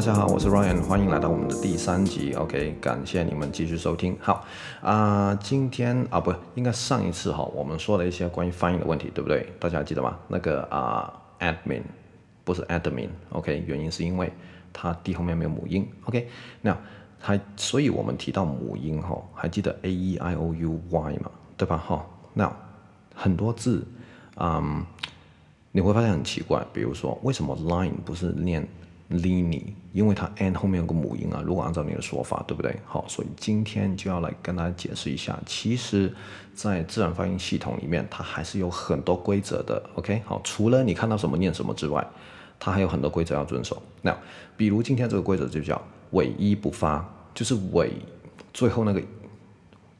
大家好，我是 Ryan，欢迎来到我们的第三集。OK，感谢你们继续收听。好啊、今天啊，不应该上一次哈，我们说了一些关于发音的问题，对不对？大家还记得吗？那个啊、，admin 不是 admin，OK，、原因是因为它 d 后面没有母音。OK，那还，所以我们提到母音哈，还记得 a e i o u y 嘛，对吧？哈，那很多字，嗯，你会发现很奇怪，比如说为什么 line 不是念 Lini，因为它 n 后面有个母音啊。如果按照你的说法，对不对？好，所以今天就要来跟大家解释一下，其实，在自然发音系统里面，它还是有很多规则的。OK，好，除了你看到什么念什么之外，它还有很多规则要遵守。那比如今天这个规则就叫尾一不发，就是尾最后那个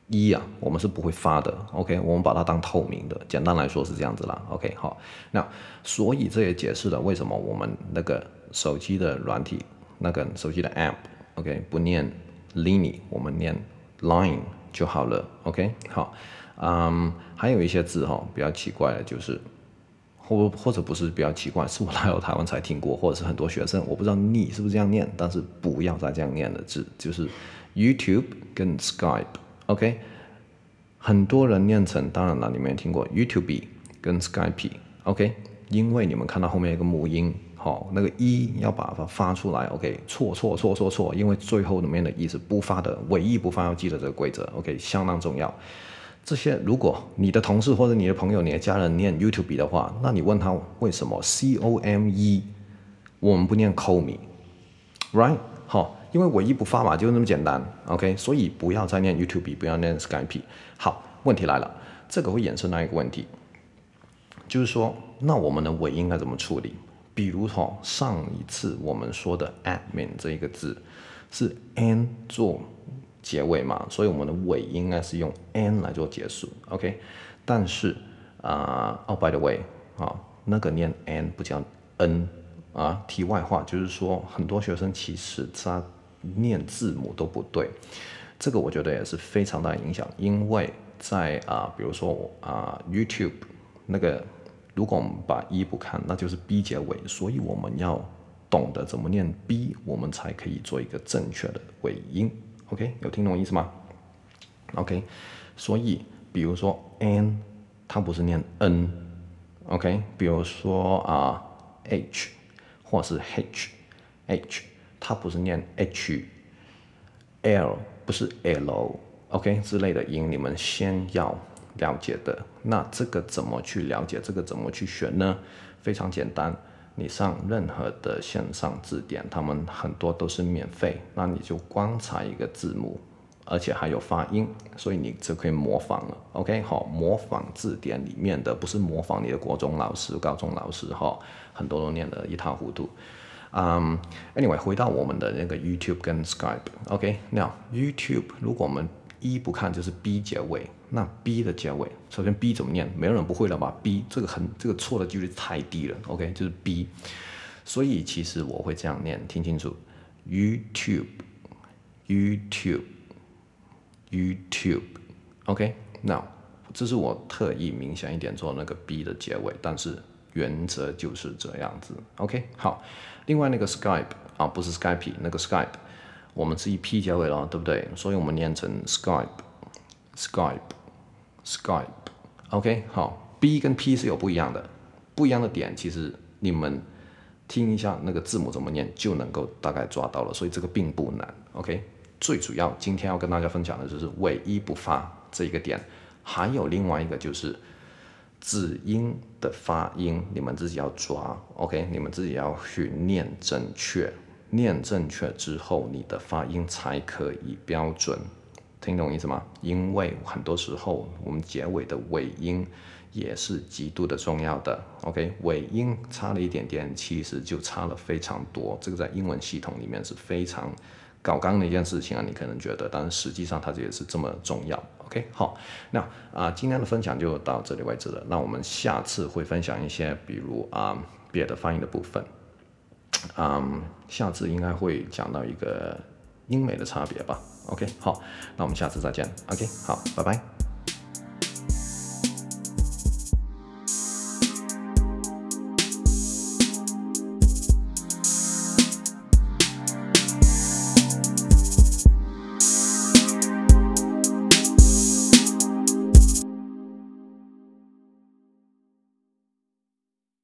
一啊，我们是不会发的。OK，我们把它当透明的。简单来说是这样子啦。OK，好，那所以这也解释了为什么我们那个。手机的软体，那个手机的 app，OK，不念 line，我们念 line 就好了，OK，好，嗯，还有一些字哈比较奇怪的，就是或或者不是比较奇怪，是我来到台湾才听过，或者是很多学生我不知道你是不是这样念，但是不要再这样念的字，就是 YouTube 跟 Skype，OK，很多人念成，当然了，你们也听过 YouTube 跟 Skype，OK，因为你们看到后面有个母音。好，那个一要把它发出来，OK，错错错错错，因为最后里面的一是不发的，尾一不发，要记得这个规则，OK，相当重要。这些如果你的同事或者你的朋友、你的家人念 YouTube 的话，那你问他为什么 C O M E，我们不念 Call me，right？好，因为尾一不发嘛，就那么简单，OK，所以不要再念 YouTube，不要念 Skype。好，问题来了，这个会衍生到一个问题，就是说，那我们的尾音该怎么处理？比如说上一次我们说的 admin 这一个字是 n 做结尾嘛，所以我们的尾应该是用 n 来做结束，OK？但是啊，哦、uh, oh,，by the way，啊，那个念 n 不叫 n 啊。题外话就是说，很多学生其实他念字母都不对，这个我觉得也是非常大的影响，因为在啊比如说啊、YouTube 那个。如果我们把一不看，那就是 b 结尾，所以我们要懂得怎么念 b，我们才可以做一个正确的尾音。OK，有听懂意思吗？OK，所以比如说 n，它不是念 n。OK，比如说啊、uh, h 或是 h，h 它不是念 h，l 不是 l，OK、之类的音，你们先要。了解的，那这个怎么去了解？这个怎么去学呢？非常简单，你上任何的线上字典，他们很多都是免费，那你就观察一个字母，而且还有发音，所以你就可以模仿了。OK，好，模仿字典里面的，不是模仿你的国中老师、高中老师哈，很多都念得一塌糊涂。嗯，Anyway，回到我们的那个 YouTube 跟 skype。OK，now YouTube 如果我们一不看就是 B 结尾，那 B 的结尾，首先 B 怎么念？没有人不会了吧？B 这个很这个错的几率太低了，OK，就是 B。所以其实我会这样念，听清楚，YouTube，YouTube，YouTube，OK。那这是我特意明显一点做那个 B 的结尾，但是原则就是这样子，OK。好，另外那个 Skype 啊，不是 Skype，那个 Skype。我们是以 P 结尾了，对不对？所以我们念成 Skype，Skype，Skype，OK，好，B 跟 P 是有不一样的，不一样的点，其实你们听一下那个字母怎么念，就能够大概抓到了，所以这个并不难，OK。最主要今天要跟大家分享的就是尾一不发这一个点，还有另外一个就是字音的发音，你们自己要抓，OK，你们自己要去念正确。念正确之后，你的发音才可以标准，听懂意思吗？因为很多时候我们结尾的尾音也是极度的重要的。OK，尾音差了一点点，其实就差了非常多。这个在英文系统里面是非常搞刚的一件事情啊，你可能觉得，但实际上它也是这么重要。OK，好，那啊，今天的分享就到这里为止了。那我们下次会分享一些，比如啊别的发音的部分。嗯下次应该会讲到一个英美的差别吧。OK，好，那我们下次再见。OK，好，拜拜。